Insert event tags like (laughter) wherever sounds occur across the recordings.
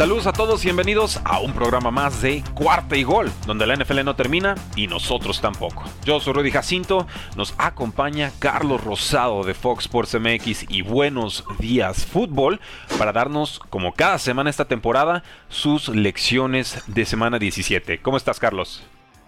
Saludos a todos y bienvenidos a un programa más de Cuarta y Gol, donde la NFL no termina y nosotros tampoco. Yo soy Rudy Jacinto, nos acompaña Carlos Rosado de Fox Sports MX y Buenos Días Fútbol para darnos, como cada semana esta temporada, sus lecciones de semana 17. ¿Cómo estás, Carlos?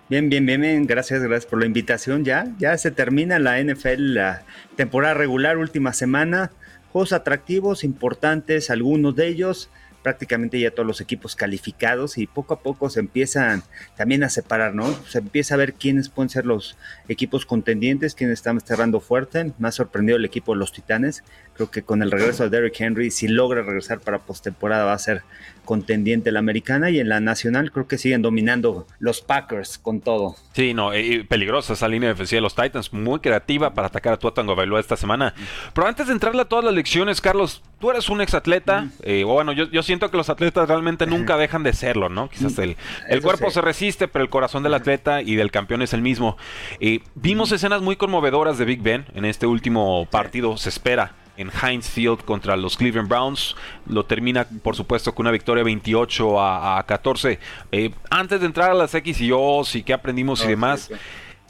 Bien, bien, bien, bien, gracias, gracias por la invitación. Ya, ya se termina la NFL, la temporada regular, última semana. Juegos atractivos, importantes, algunos de ellos prácticamente ya todos los equipos calificados y poco a poco se empiezan también a separar, ¿no? Se empieza a ver quiénes pueden ser los equipos contendientes, quiénes están cerrando fuerte. Me ha sorprendido el equipo de los Titanes. Creo que con el regreso de Derrick Henry, si logra regresar para postemporada, va a ser contendiente la americana y en la nacional creo que siguen dominando los Packers con todo. Sí, no, y peligrosa esa línea defensiva de los Titans, muy creativa para atacar a Tua Tagovailoa esta semana. Pero antes de entrarle a todas las lecciones, Carlos, tú eres un exatleta, eh, o bueno, yo, yo, siento que los atletas realmente (laughs) nunca dejan de serlo, ¿no? Quizás el, el cuerpo se resiste, pero el corazón del atleta y del campeón es el mismo. Eh, vimos escenas muy conmovedoras de Big Ben en este último partido, se espera en Heinz Field contra los Cleveland Browns. Lo termina, por supuesto, con una victoria 28 a, 14. Eh, antes de entrar a las X y O, y qué aprendimos y demás.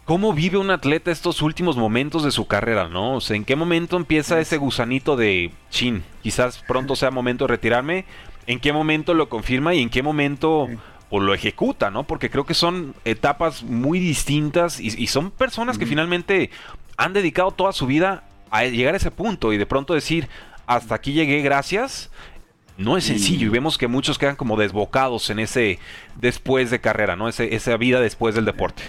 ¿Cómo vive un atleta estos últimos momentos de su carrera, no? O sea, ¿en qué momento empieza ese gusanito de chin? Quizás pronto sea momento de retirarme. ¿En qué momento lo confirma y en qué momento o lo ejecuta, ¿no? Porque creo que son etapas muy distintas y, son personas que finalmente han dedicado toda su vida a llegar a ese punto y de pronto decir, hasta aquí llegué, gracias, no es sencillo y vemos que muchos quedan como desbocados en ese después de carrera, ¿no? Ese, esa vida después del deporte.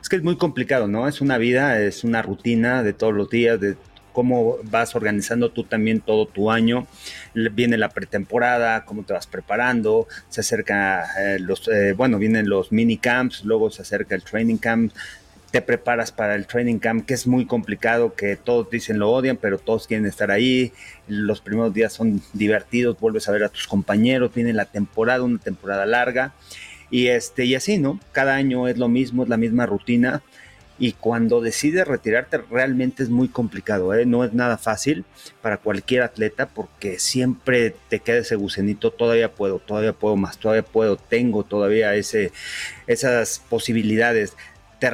Es que es muy complicado, ¿no? Es una vida, es una rutina de todos los días, de cómo vas organizando tú también todo tu año. Viene la pretemporada, cómo te vas preparando, se acerca eh, los, eh, bueno, vienen los mini camps, luego se acerca el training camp, te preparas para el training camp, que es muy complicado, que todos dicen lo odian, pero todos quieren estar ahí. Los primeros días son divertidos, vuelves a ver a tus compañeros, viene la temporada, una temporada larga. Y, este, y así, ¿no? Cada año es lo mismo, es la misma rutina. Y cuando decides retirarte realmente es muy complicado, ¿eh? no es nada fácil para cualquier atleta porque siempre te queda ese gusenito, todavía puedo, todavía puedo más, todavía puedo, tengo todavía ese, esas posibilidades. Te,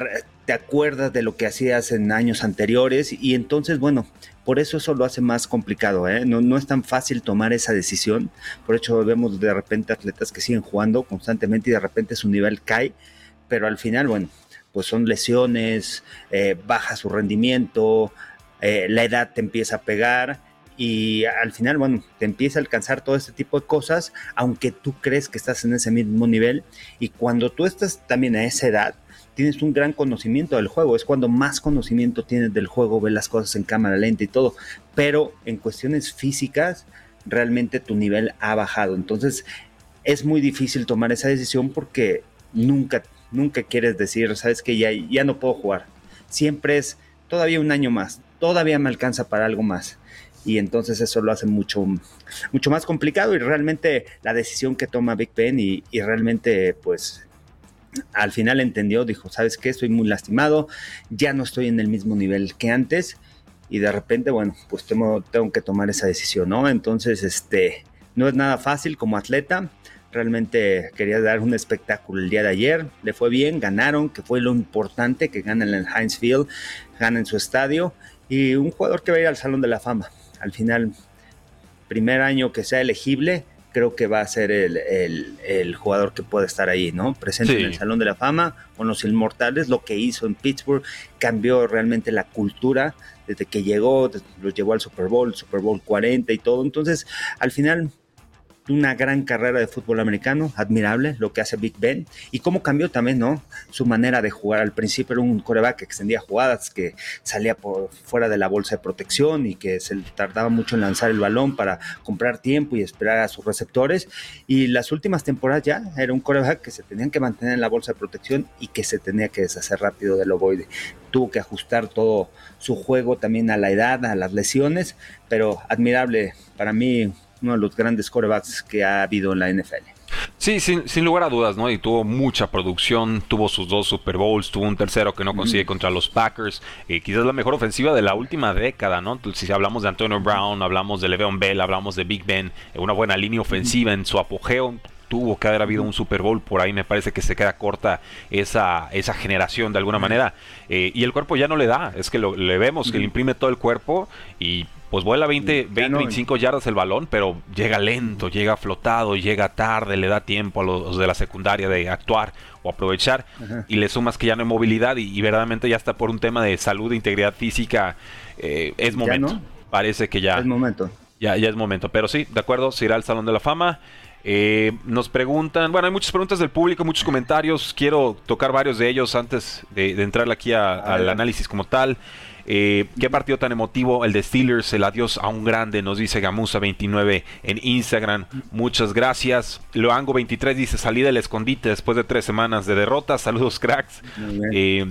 te acuerdas de lo que hacías en años anteriores y entonces, bueno, por eso eso lo hace más complicado, ¿eh? no, no es tan fácil tomar esa decisión, por eso vemos de repente atletas que siguen jugando constantemente y de repente su nivel cae, pero al final, bueno, pues son lesiones, eh, baja su rendimiento, eh, la edad te empieza a pegar y al final, bueno, te empieza a alcanzar todo este tipo de cosas, aunque tú crees que estás en ese mismo nivel y cuando tú estás también a esa edad, tienes un gran conocimiento del juego, es cuando más conocimiento tienes del juego, ves las cosas en cámara lenta y todo, pero en cuestiones físicas realmente tu nivel ha bajado, entonces es muy difícil tomar esa decisión porque nunca, nunca quieres decir, sabes que ya, ya no puedo jugar, siempre es todavía un año más, todavía me alcanza para algo más y entonces eso lo hace mucho, mucho más complicado y realmente la decisión que toma Big Ben y, y realmente pues al final entendió, dijo, ¿sabes qué? Estoy muy lastimado, ya no estoy en el mismo nivel que antes y de repente, bueno, pues tengo, tengo que tomar esa decisión, ¿no? Entonces, este, no es nada fácil como atleta, realmente quería dar un espectáculo el día de ayer, le fue bien, ganaron, que fue lo importante, que ganan en Heinz Field, ganan su estadio y un jugador que va a ir al Salón de la Fama. Al final, primer año que sea elegible, creo que va a ser el, jugador que puede estar ahí, ¿no? Presente en el Salón de la Fama con los Inmortales, lo que hizo en Pittsburgh cambió realmente la cultura desde que llegó, los llevó al Super Bowl, Super Bowl 40 y todo. Entonces, al final, una gran carrera de fútbol americano, admirable lo que hace Big Ben y cómo cambió también, ¿no? Su manera de jugar. Al principio era un coreback que extendía jugadas, que salía por fuera de la bolsa de protección y que se tardaba mucho en lanzar el balón para comprar tiempo y esperar a sus receptores. Y las últimas temporadas ya era un coreback que se tenían que mantener en la bolsa de protección y que se tenía que deshacer rápido del ovoide. Tuvo que ajustar todo su juego también a la edad, a las lesiones, pero admirable para mí uno de los grandes corebacks que ha habido en la NFL. Sí, sin, lugar a dudas, ¿no? Y tuvo mucha producción, tuvo sus dos Super Bowls, tuvo un tercero que no consigue contra los Packers, eh, quizás la mejor ofensiva de la última década, ¿no? Si hablamos de Antonio Brown, hablamos de Le'Veon Bell, hablamos de Big Ben, eh, una buena línea ofensiva en su apogeo, tuvo que haber habido un Super Bowl, por ahí me parece que se queda corta esa, esa generación de alguna manera. Eh, y el cuerpo ya no le da, es que lo, le vemos que le imprime todo el cuerpo y pues vuela 20, 20 25 yardas el balón, pero llega lento, llega flotado, llega tarde, le da tiempo a los de la secundaria de actuar o aprovechar y le sumas que ya no hay movilidad y, verdaderamente ya está por un tema de salud e integridad física, eh, es momento. Parece que ya es momento. Ya, ya es momento, pero sí, de acuerdo, se irá al Salón de la Fama. Eh, nos preguntan, bueno, hay muchas preguntas del público, muchos comentarios. Quiero tocar varios de ellos antes de, entrar aquí al análisis como tal. Eh, qué partido tan emotivo el de Steelers, el adiós a un grande, nos dice Gamusa29 en Instagram. Muchas gracias. Loango23 dice salí del escondite después de tres semanas de derrota. Saludos, cracks. Eh,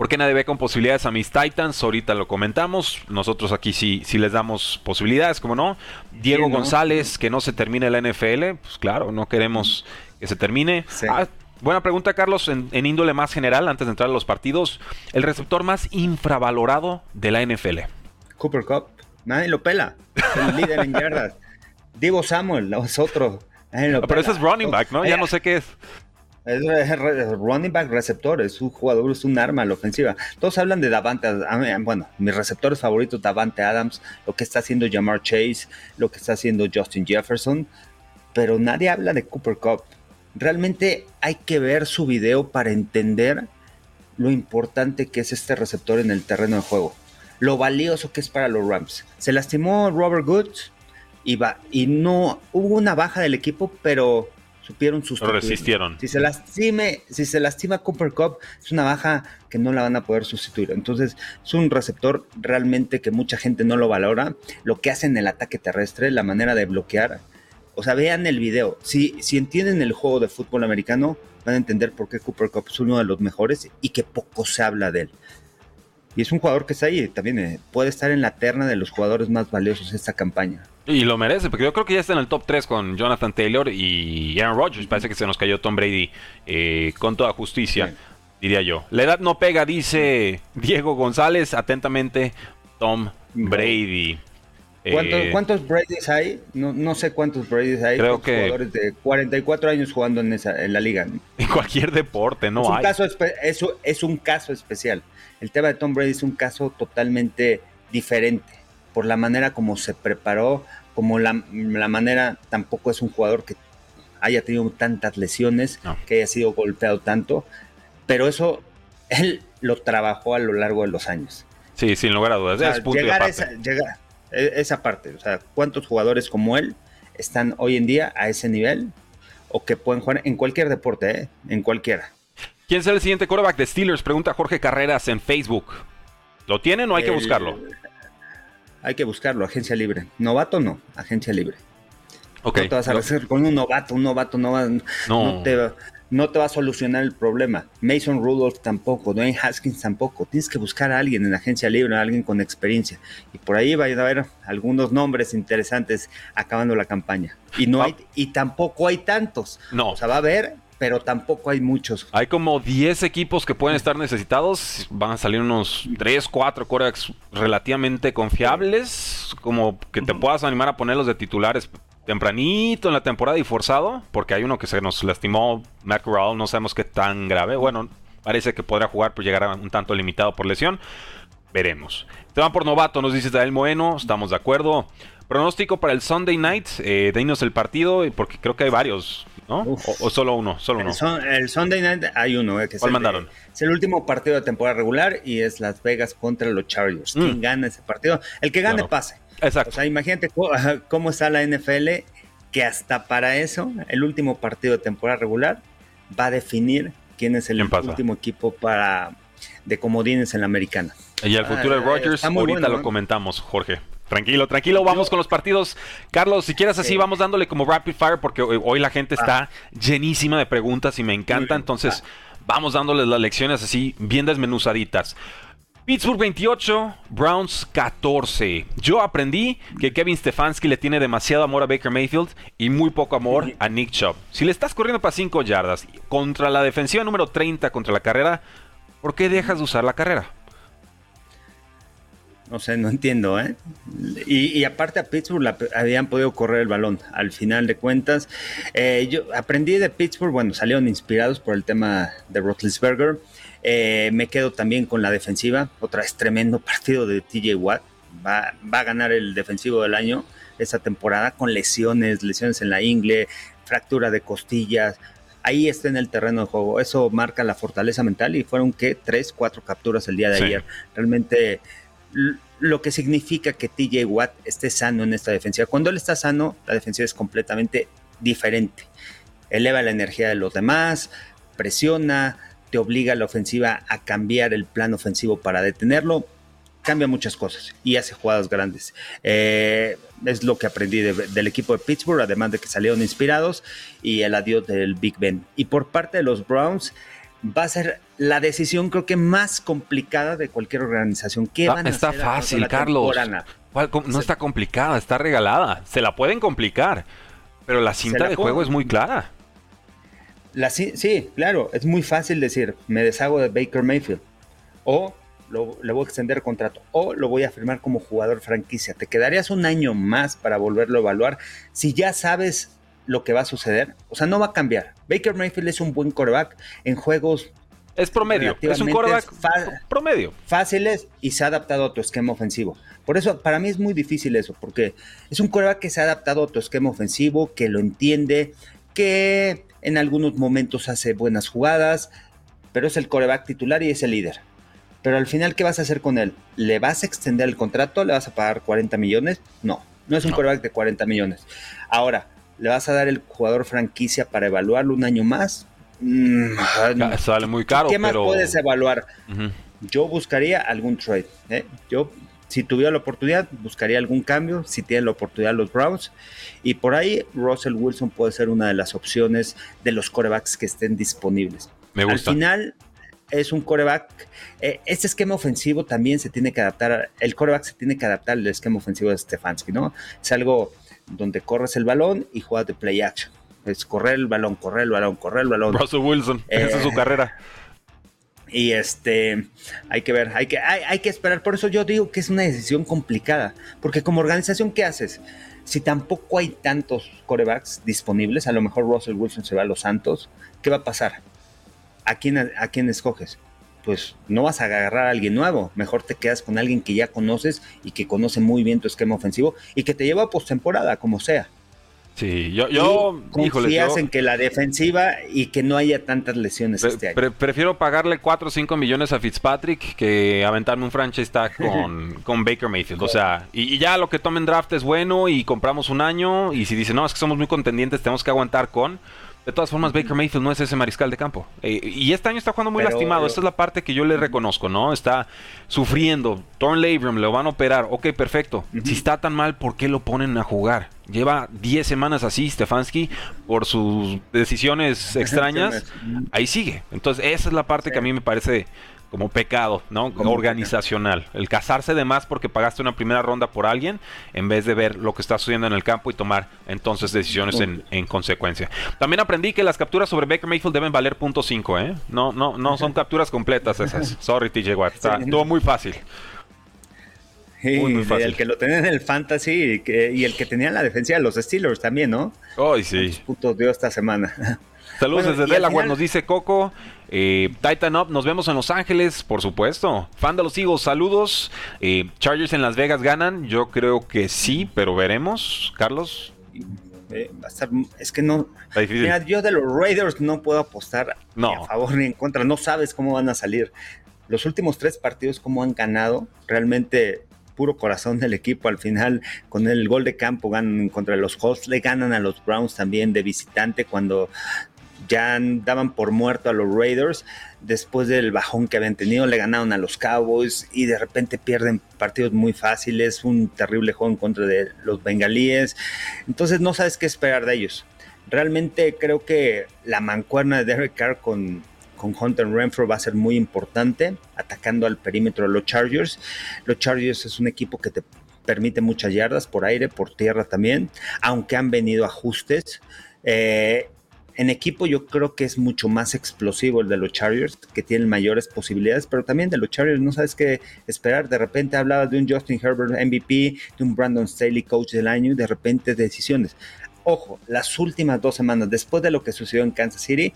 ¿Por qué nadie ve con posibilidades a mis Titans? Ahorita lo comentamos. Nosotros aquí sí, sí les damos posibilidades, como no. Diego González, que no se termine la NFL. Pues claro, no queremos que se termine. Ah, buena pregunta, Carlos. En, índole más general, antes de entrar a los partidos, el receptor más infravalorado de la NFL. Cooper Cup. Nadie lo pela. el líder en yardas. (laughs) Divo Samuel, es otro. Pero ese es running back, ¿no? Ya no sé qué es. Es, running back receptor, es un jugador, es un arma a la ofensiva. Todos hablan de Davante, bueno, mis receptores favoritos, Davante Adams, lo que está haciendo Jamar Chase, lo que está haciendo Justin Jefferson, pero nadie habla de Cooper Cup. Realmente hay que ver su video para entender lo importante que es este receptor en el terreno de juego, lo valioso que es para los Rams. Se lastimó Robert Goods y, va, y no hubo una baja del equipo, pero supieron sustituir. resistieron. Si se lastime, si se lastima Cooper Cup, es una baja que no la van a poder sustituir. Entonces, es un receptor realmente que mucha gente no lo valora. Lo que hace en el ataque terrestre, la manera de bloquear. O sea, vean el video. Si, si entienden el juego de fútbol americano, van a entender por qué Cooper Cup es uno de los mejores y que poco se habla de él. Y es un jugador que está ahí, también eh, puede estar en la terna de los jugadores más valiosos de esta campaña. Y lo merece, porque yo creo que ya está en el top 3 con Jonathan Taylor y Aaron Rodgers. Parece que se nos cayó Tom Brady eh, con toda justicia, diría yo. La edad no pega, dice Diego González. Atentamente, Tom Brady. Eh, ¿Cuántos, Bradys hay? No, sé cuántos Bradys hay. Creo que. Jugadores de 44 años jugando en, esa, en la liga. (laughs) En cualquier deporte, no es un hay. Caso es un caso especial. El tema de Tom Brady es un caso totalmente diferente por la manera como se preparó, como la, manera, tampoco es un jugador que haya tenido tantas lesiones, que haya sido golpeado tanto, pero eso él lo trabajó a lo largo de los años. Sí, sin lugar a dudas. es llegar, a esa, llegar e, esa parte, o sea, ¿cuántos jugadores como él están hoy en día a ese nivel o que pueden jugar en cualquier deporte, ¿eh? en cualquiera? ¿Quién será el siguiente quarterback de Steelers? Pregunta Jorge Carreras en Facebook. ¿Lo tienen o hay que buscarlo? Hay que buscarlo, agencia libre. Novato no, agencia libre. Okay. No te vas a hacer con un novato, un novato no, va, no. te, no te va a solucionar el problema. Mason Rudolph tampoco, Dwayne Haskins tampoco. Tienes que buscar a alguien en agencia libre, a alguien con experiencia. Y por ahí va a haber algunos nombres interesantes acabando la campaña. Y no hay, y tampoco hay tantos. No. O sea, va a haber pero tampoco hay muchos. Hay como 10 equipos que pueden estar necesitados. Van a salir unos 3, 4 corebacks relativamente confiables, como que te puedas animar a ponerlos de titulares tempranito en la temporada y forzado, porque hay uno que se nos lastimó, Matt no sabemos qué tan grave. Bueno, parece que podrá jugar, pero llegará un tanto limitado por lesión. Veremos. Te van por novato, nos dice Dael Moeno, estamos de acuerdo. Pronóstico para el Sunday night, eh, denos el partido, porque creo que hay varios. ¿no? O, solo uno, solo uno. El, Sunday Night hay uno, eh, que ¿Cuál mandaron? es el último partido de temporada regular y es Las Vegas contra los Chargers. ¿Quién mm. gana ese partido? El que gane pase. Exacto. O sea, imagínate cómo, está la NFL que hasta para eso, el último partido de temporada regular va a definir quién es el último equipo para de comodines en la americana. Y el futuro de ah, Rogers, ahorita lo ¿eh? comentamos, Jorge. Tranquilo, tranquilo, vamos con los partidos. Carlos, si quieres así, vamos dándole como rapid fire porque hoy, la gente está llenísima de preguntas y me encanta. Entonces, vamos dándoles las lecciones así, bien desmenuzaditas. Pittsburgh 28, Browns 14. Yo aprendí que Kevin Stefanski le tiene demasiado amor a Baker Mayfield y muy poco amor a Nick Chubb. Si le estás corriendo para 5 yardas contra la defensiva número 30 contra la carrera, ¿por qué dejas de usar la carrera? No sé, no entiendo, ¿eh? Y, aparte a Pittsburgh habían podido correr el balón. Al final de cuentas, eh, yo aprendí de Pittsburgh, bueno, salieron inspirados por el tema de Roethlisberger. Eh, me quedo también con la defensiva. Otra vez tremendo partido de TJ Watt. Va, va a ganar el defensivo del año esta temporada con lesiones, lesiones en la ingle, fractura de costillas ahí está en el terreno de juego. Eso marca la fortaleza mental y fueron que tres, cuatro capturas el día de ayer. Realmente lo que significa que TJ Watt esté sano en esta defensiva. Cuando él está sano, la defensiva es completamente diferente. Eleva la energía de los demás, presiona, te obliga a la ofensiva a cambiar el plan ofensivo para detenerlo. Cambia muchas cosas y hace jugadas grandes. Eh, es lo que aprendí del equipo de Pittsburgh, además de que salieron inspirados y el adiós del Big Ben. Y por parte de los Browns, va a ser la decisión creo que más complicada de cualquier organización. ¿Qué van a está fácil, Carlos. No está complicada, está regalada. Se la pueden complicar, pero la cinta de juego es muy clara. La, sí, claro, es muy fácil decir, me deshago de Baker Mayfield. O le voy a extender contrato. O lo voy a firmar como jugador franquicia. Te quedarías un año más para volverlo a evaluar. Si ya sabes lo que va a suceder. O sea, no va a cambiar. Baker Mayfield es un buen coreback en juegos. Es promedio. Es un coreback promedio. Fáciles y se ha adaptado a tu esquema ofensivo. Por eso, para mí es muy difícil eso, porque es un coreback que se ha adaptado a tu esquema ofensivo, que lo entiende, que en algunos momentos hace buenas jugadas, pero es el coreback titular y es el líder. Pero al final, ¿qué vas a hacer con él? ¿Le vas a extender el contrato? ¿Le vas a pagar 40 millones? No, no es un coreback de 40 millones. Ahora, ¿Le vas a dar el jugador franquicia para evaluarlo un año más? Mm, sale muy caro. ¿Qué más puedes evaluar? Yo buscaría algún trade. ¿eh? Yo, si tuviera la oportunidad, buscaría algún cambio. Si tienen la oportunidad los Browns. Y por ahí, Russell Wilson puede ser una de las opciones de los corebacks que estén disponibles. Me gusta. Al final, es un coreback. Eh, este esquema ofensivo también se tiene que adaptar. El coreback se tiene que adaptar al esquema ofensivo de Stefanski, ¿no? Es algo donde corres el balón y juegas de play action. Es correr el balón, correr el balón, correr el balón. Russell Wilson, (laughs) esa es su eh, carrera. Y este, hay que ver, hay que, hay, que esperar. Por eso yo digo que es una decisión complicada. Porque como organización, ¿qué haces? Si tampoco hay tantos corebacks disponibles, a lo mejor Russell Wilson se va a los Santos, ¿qué va a pasar? ¿A quién, a quién escoges? Pues no vas a agarrar a alguien nuevo. Mejor te quedas con alguien que ya conoces y que conoce muy bien tu esquema ofensivo y que te lleva a postemporada, como sea. Sí, yo, yo confías en que la defensiva y que no haya tantas lesiones este año. prefiero pagarle 4 o 5 millones a Fitzpatrick que aventarme un franchise tag (laughs) con, con Baker Mayfield. O sea, y, y, ya lo que tomen draft es bueno y compramos un año. Y si dicen, no, es que somos muy contendientes, tenemos que aguantar con de todas formas, Baker Mayfield no es ese mariscal de campo. Eh, y este año está jugando muy lastimado. Esta es la parte que yo le reconozco, ¿no? Está sufriendo. Torn labrum, lo van a operar. Ok, perfecto. Si está tan mal, ¿por qué lo ponen a jugar? Lleva 10 semanas así, Stefanski, por sus decisiones extrañas. Ahí sigue. Entonces, esa es la parte que a mí me parece como pecado, ¿no? Organizacional. El casarse de más porque pagaste una primera ronda por alguien en vez de ver lo que está sucediendo en el campo y tomar entonces decisiones en, consecuencia. También aprendí que las capturas sobre Baker Mayfield deben valer punto .5, ¿eh? No, no, no son capturas completas esas. (laughs) Sorry, TJ Watt. Está, estuvo muy fácil. muy, fácil. El que lo tenía en el fantasy y, el que tenía en la defensa de los Steelers también, ¿no? Ay, sí. Putos dio esta semana. Saludos desde Delaware, nos dice Coco. Eh, Titan Up, nos vemos en Los Ángeles, por supuesto. Fan de los Eagles, saludos. Eh, Chargers en Las Vegas ganan. Yo creo que sí, pero veremos. Carlos. Eh, es que no. Mira, yo de los Raiders no puedo apostar ni a favor ni en contra. No sabes cómo van a salir. Los últimos tres partidos, cómo han ganado, realmente puro corazón del equipo. Al final, con el gol de campo ganan contra los Colts, le ganan a los Browns también de visitante cuando ya daban por muerto a los Raiders después del bajón que habían tenido, le ganaron a los Cowboys y de repente pierden partidos muy fáciles, un terrible juego en contra de los bengalíes, entonces no sabes qué esperar de ellos. Realmente creo que la mancuerna de Derek Carr con, con Hunter Renfro va a ser muy importante, atacando al perímetro de los Chargers. Los Chargers es un equipo que te permite muchas yardas por aire, por tierra también, aunque han venido ajustes. Eh, en equipo yo creo que es mucho más explosivo el de los Chargers, que tienen mayores posibilidades, pero también de los Chargers no sabes qué esperar. De repente hablabas de un Justin Herbert MVP, de un Brandon Staley coach del año y de repente decisiones. Ojo, las últimas dos semanas, después de lo que sucedió en Kansas City,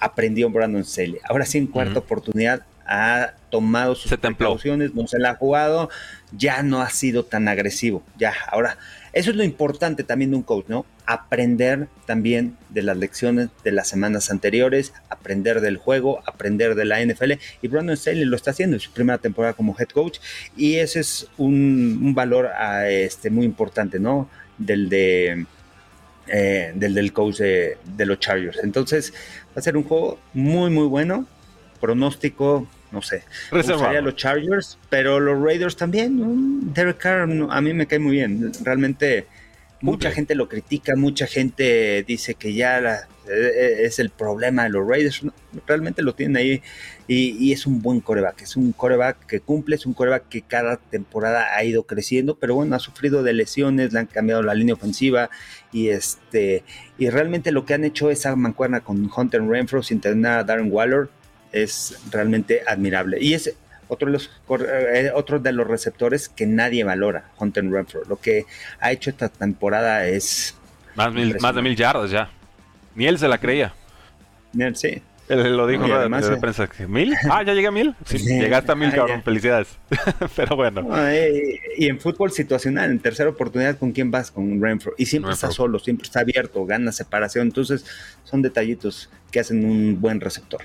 aprendió Brandon Staley. Ahora sí, en cuarta oportunidad, ha tomado sus precauciones, no se la ha jugado, ya no ha sido tan agresivo. Ya, ahora eso es lo importante también de un coach, ¿no? Aprender también de las lecciones de las semanas anteriores, aprender del juego, aprender de la NFL. Y Brandon Staley lo está haciendo en su primera temporada como head coach. Y ese es un, valor ah, este, muy importante, ¿no? Del de. Eh, del, del coach de, los Chargers. Entonces, va a ser un juego muy, muy bueno. Pronóstico no sé. Los Chargers, pero los Raiders también. Derek Carr a mí me cae muy bien. Realmente mucha gente lo critica, mucha gente dice que ya e, e, es el problema de los Raiders. realmente lo tienen ahí y, es un buen coreback. Es un coreback que cumple, es un coreback que cada temporada ha ido creciendo, pero bueno, ha sufrido de lesiones, le han cambiado la línea ofensiva y este y realmente lo que han hecho esa mancuerna con Hunter Renfro sin tener a Darren Waller es realmente admirable. Y es otro de los, eh, otro de los receptores que nadie valora, Hunter Renfro. Lo que ha hecho esta temporada es... Más, más de mil yardas ya. Ni él se la creía. Sí. Él lo dijo en de, prensa. ¿Mil? Ah, ya llegué a mil. Sí, llegaste a mil, cabrón. Felicidades. (laughs) Pero bueno. Eh, y en fútbol situacional, en tercera oportunidad, ¿con quién vas? Con Renfro. Y siempre está solo, siempre está abierto, gana separación. Entonces, son detallitos que hacen un buen receptor.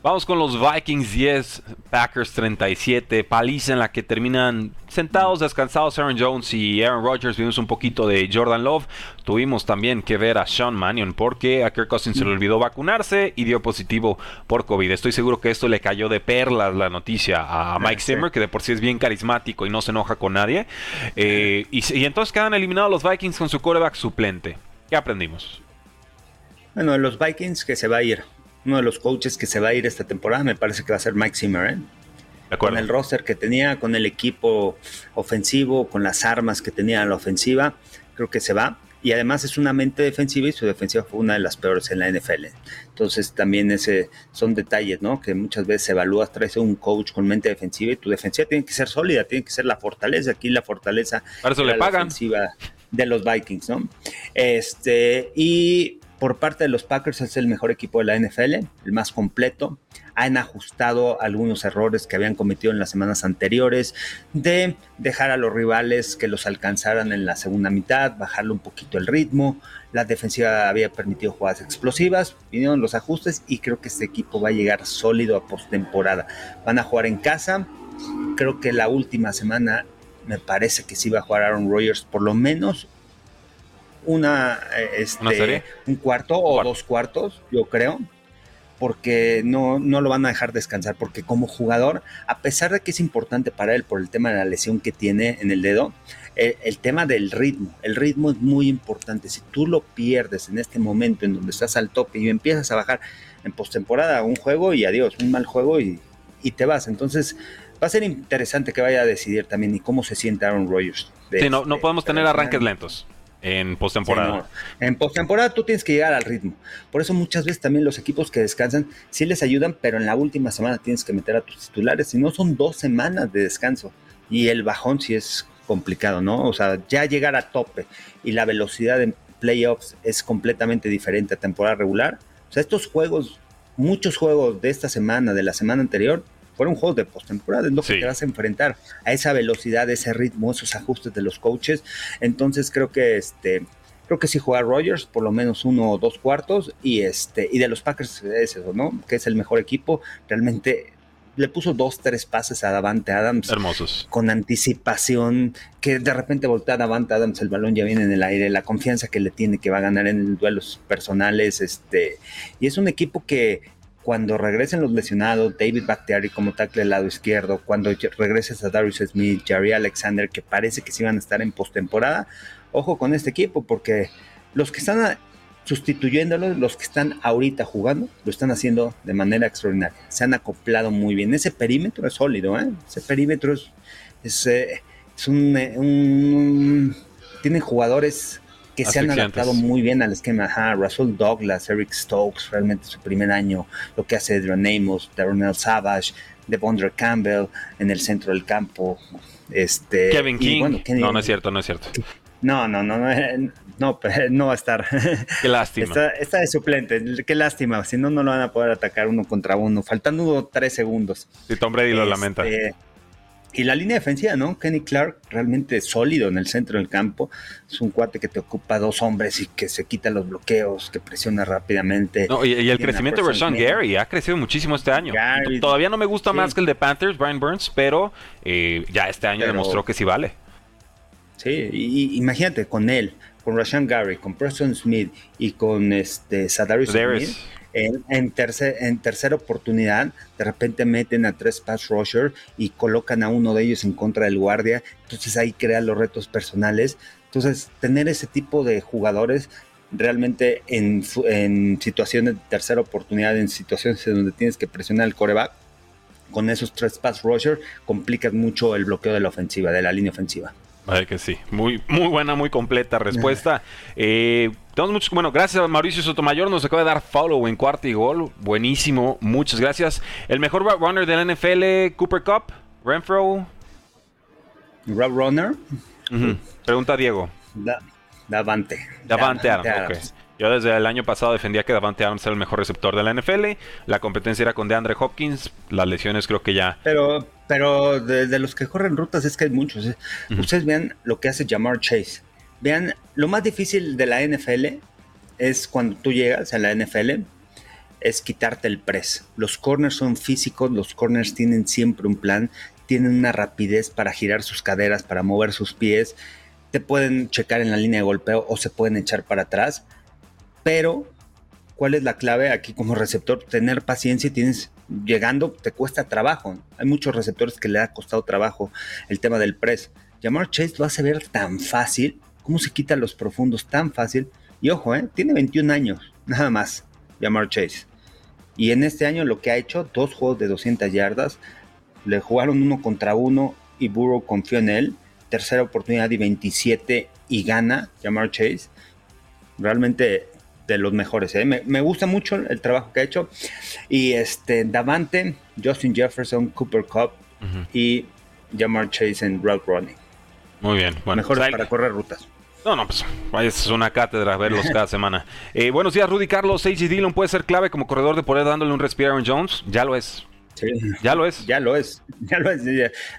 Vamos con los Vikings 10, Packers 37, paliza en la que terminan sentados, descansados Aaron Jones y Aaron Rodgers. Vimos un poquito de Jordan Love. Tuvimos también que ver a Sean Mannion porque a Kirk Cousins se le olvidó vacunarse y dio positivo por COVID. Estoy seguro que esto le cayó de perlas la noticia a Mike Zimmer, que de por sí es bien carismático y no se enoja con nadie. Eh, y, entonces quedan eliminados los Vikings con su quarterback suplente. ¿Qué aprendimos? Bueno, los Vikings que se va a ir uno de los coaches que se va a ir esta temporada me parece que va a ser Mike Zimmer. ¿eh? Con el roster que tenía, con el equipo ofensivo, con las armas que tenía la ofensiva, creo que se va. Y además es una mente defensiva y su defensiva fue una de las peores en la NFL. Entonces también ese son detalles, ¿no? Que muchas veces evalúas, traes a un coach con mente defensiva y tu defensiva tiene que ser sólida, tiene que ser la fortaleza. Aquí la fortaleza Para eso le pagan. ofensiva de los Vikings, ¿no? Este, y por parte de los Packers es el mejor equipo de la NFL, el más completo. Han ajustado algunos errores que habían cometido en las semanas anteriores, de dejar a los rivales que los alcanzaran en la segunda mitad, bajarle un poquito el ritmo. La defensiva había permitido jugadas explosivas, vinieron los ajustes y creo que este equipo va a llegar sólido a postemporada. Van a jugar en casa. Creo que la última semana me parece que sí va a jugar Aaron Rodgers por lo menos una, eh, este, un cuarto o dos cuartos, yo creo, porque no, no lo van a dejar descansar, porque como jugador, a pesar de que es importante para él por el tema de la lesión que tiene en el dedo, el, tema del ritmo, el ritmo es muy importante. Si tú lo pierdes en este momento en donde estás al tope y empiezas a bajar en postemporada un juego y adiós, un mal juego y, y te vas. Entonces, va a ser interesante que vaya a decidir también y cómo se siente Aaron Rodgers. Sí, no, no este podemos tener arranques lentos en postemporada. En postemporada tú tienes que llegar al ritmo. Por eso muchas veces también los equipos que descansan sí les ayudan, pero en la última semana tienes que meter a tus titulares. Si no, son dos semanas de descanso. Y el bajón sí es complicado, ¿no? O sea, ya llegar a tope y la velocidad en playoffs es completamente diferente a temporada regular. O sea, estos juegos, muchos juegos de esta semana, de la semana anterior, fueron juegos de postemporada, es lo que te vas a enfrentar a esa velocidad, ese ritmo, esos ajustes de los coaches. Entonces creo que este creo que sí juega Rogers por lo menos uno o dos cuartos y este y de los Packers es eso, ¿no? Que es el mejor equipo, realmente le puso dos, tres pases a Davante Adams. Hermosos. Con anticipación, que de repente voltea a Davante Adams, el balón ya viene en el aire, la confianza que le tiene que va a ganar en duelos personales. este Y es un equipo que cuando regresen los lesionados, David Bakhtiari como tackle del lado izquierdo, cuando regreses a Darius Smith, Jerry Alexander, que parece que sí van a estar en postemporada, ojo con este equipo, porque los que están sustituyéndolos, los que están ahorita jugando, lo están haciendo de manera extraordinaria. Se han acoplado muy bien. Ese perímetro es sólido, ¿eh? Ese perímetro es, es, eh, un, un, Tienen jugadores que se han adaptado muy bien al esquema. Ajá, Russell Douglas, Eric Stokes, realmente su primer año, lo que hace Adrian Amos, Darnell Savage, Devondre Campbell en el centro del campo. Este, Kevin King. no, no es cierto, no es cierto. No, no, no, no, no, no va a estar. Qué lástima. Está, está, de suplente, qué lástima. Si no, no lo van a poder atacar uno contra uno, faltando tres segundos. Sí, Tom Brady lo lamenta. Y la línea defensiva, ¿no? Kenny Clark realmente sólido en el centro del campo. Es un cuate que te ocupa dos hombres y que se quita los bloqueos, que presiona rápidamente. y, el crecimiento de Rashawn Gary ha crecido muchísimo este año. Todavía no me gusta más que el de Panthers, Brian Burns, pero eh, ya este año demostró que sí vale. Sí, y, imagínate con él, con Rashawn Gary, con Preston Smith y con este Sadarius Smith en, en, en tercera oportunidad, de repente meten a tres pass rusher y colocan a uno de ellos en contra del guardia. Entonces ahí crean los retos personales. Entonces, tener ese tipo de jugadores realmente en, en situaciones de tercera oportunidad, en situaciones en donde tienes que presionar el coreback, con esos tres pass rusher, complicas mucho el bloqueo de la ofensiva, de la línea ofensiva. Vale que sí. Muy, muy buena, muy completa respuesta. Eh, tenemos muchos, bueno, gracias a Mauricio Sotomayor. Nos acaba de dar follow en cuarto y gol. Buenísimo. Muchas gracias. El mejor runner de la NFL, Cooper Cup, Renfro. Rob Runner. Pregunta Diego. Davante. Davante, Adams. Yo desde el año pasado defendía que Davante Adams era el mejor receptor de la NFL. La competencia era con DeAndre Hopkins. Las lesiones creo que ya. Pero, pero de, los que corren rutas es que hay muchos. ¿eh? Ustedes vean lo que hace Jamar Chase. Vean, lo más difícil de la NFL es cuando tú llegas a la NFL, es quitarte el press. Los corners son físicos, los corners tienen siempre un plan, tienen una rapidez para girar sus caderas, para mover sus pies. Te pueden checar en la línea de golpeo o se pueden echar para atrás pero, ¿cuál es la clave aquí como receptor? Tener paciencia y tienes llegando, te cuesta trabajo. Hay muchos receptores que le ha costado trabajo el tema del press. Llamar Chase lo hace ver tan fácil, cómo se quita los profundos tan fácil. Y ojo, ¿eh? tiene 21 años, (laughs) nada más, Llamar Chase. Y en este año lo que ha hecho, dos juegos de 200 yardas, le jugaron uno contra uno y Burrow confió en él. Tercera oportunidad y 27 y gana Jamar Chase. Realmente de los mejores. ¿eh? Me, gusta mucho el trabajo que ha hecho. Y este, Davante, Justin Jefferson, Cooper Cup y Jamar Chase en route running. Muy bien. Bueno, Mejores pues para correr rutas. No, no, pues es una cátedra verlos cada (laughs) semana. Eh, buenos días, Rudy Carlos. A.J. Dillon puede ser clave como corredor de poder dándole un respiro a Aaron Jones. Ya lo es. Ya lo es. Ya lo es. (laughs) Ya lo es.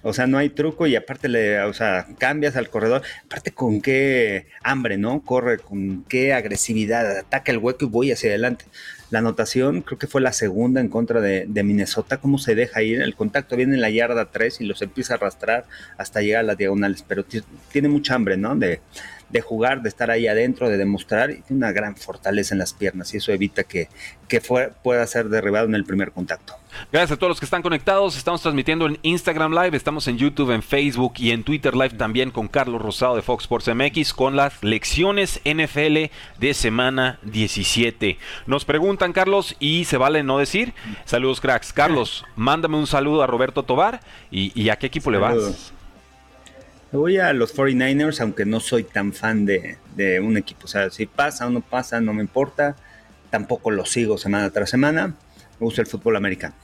O sea, no hay truco y aparte le, o sea, cambias al corredor. Aparte con qué hambre, ¿no? Corre, con qué agresividad, ataca el hueco y voy hacia adelante. La anotación creo que fue la segunda en contra de, de Minnesota. Cómo se deja ir. El contacto viene en la yarda 3 y los empieza a arrastrar hasta llegar a las diagonales. Pero tiene mucha hambre, ¿no? De, de jugar, de estar ahí adentro, de demostrar, y tiene una gran fortaleza en las piernas y eso evita que, que pueda ser derribado en el primer contacto. Gracias a todos los que están conectados. Estamos transmitiendo en Instagram Live, estamos en YouTube, en Facebook y en Twitter Live también con Carlos Rosado de Fox Sports MX con las lecciones NFL de semana 17. Nos preguntan, Carlos, y se vale no decir. Saludos, cracks. Carlos, mándame un saludo a Roberto Tobar y, a qué equipo le vas. Me voy a los 49ers, aunque no soy tan fan de, un equipo. O sea, si pasa o no pasa, no me importa. Tampoco lo sigo semana tras semana. Me gusta el fútbol americano.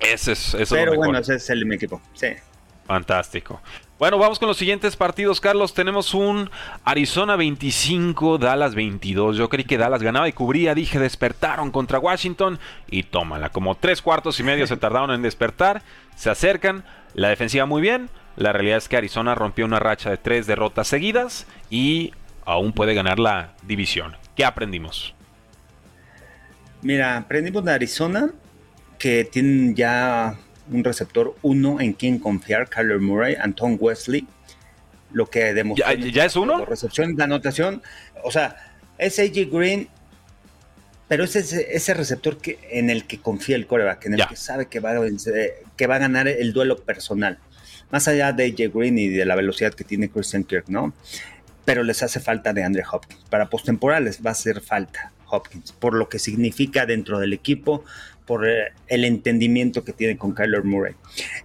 Ese es, eso Pero bueno, ese es el, mi equipo. Sí. Fantástico. Bueno, vamos con los siguientes partidos, Carlos. Tenemos un Arizona 25, Dallas 22. Yo creí que Dallas ganaba y cubría. Dije, despertaron contra Washington y tómala. Como tres cuartos y medio se (laughs) tardaron en despertar. Se acercan. La defensiva muy bien. La realidad es que Arizona rompió una racha de tres derrotas seguidas y aún puede ganar la división. ¿Qué aprendimos? Mira, aprendimos de Arizona que tienen ya un receptor uno en quien confiar, Kyler Murray, Anton Wesley, lo que demostró. ¿Ya, es uno? recepción, la anotación, o sea, es AJ Green, pero es ese, receptor que, en el que confía el coreback, en el que sabe que va, a, que va a ganar el duelo personal. Más allá de AJ Green y de la velocidad que tiene Christian Kirk, ¿no? Pero les hace falta de Andre Hopkins. Para postemporales les va a hacer falta Hopkins, por lo que significa dentro del equipo, por eh, el entendimiento que tiene con Kyler Murray.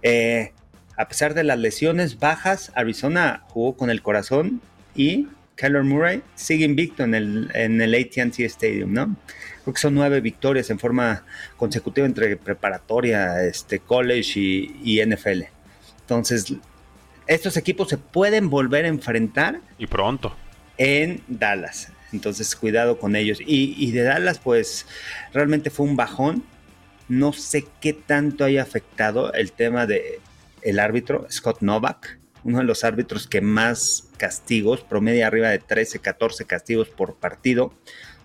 Eh, a pesar de las lesiones bajas, Arizona jugó con el corazón y Kyler Murray sigue invicto en el, en el ATT Stadium, ¿no? Creo que son nueve victorias en forma consecutiva entre preparatoria, este, college y NFL. Entonces, estos equipos se pueden volver a enfrentar. Y pronto. En Dallas. Entonces, cuidado con ellos. Y, de Dallas, pues, realmente fue un bajón. No sé qué tanto haya afectado el tema de el árbitro, Scott Novak, uno de los árbitros que más castigos, promedia arriba de 13, 14 castigos por partido.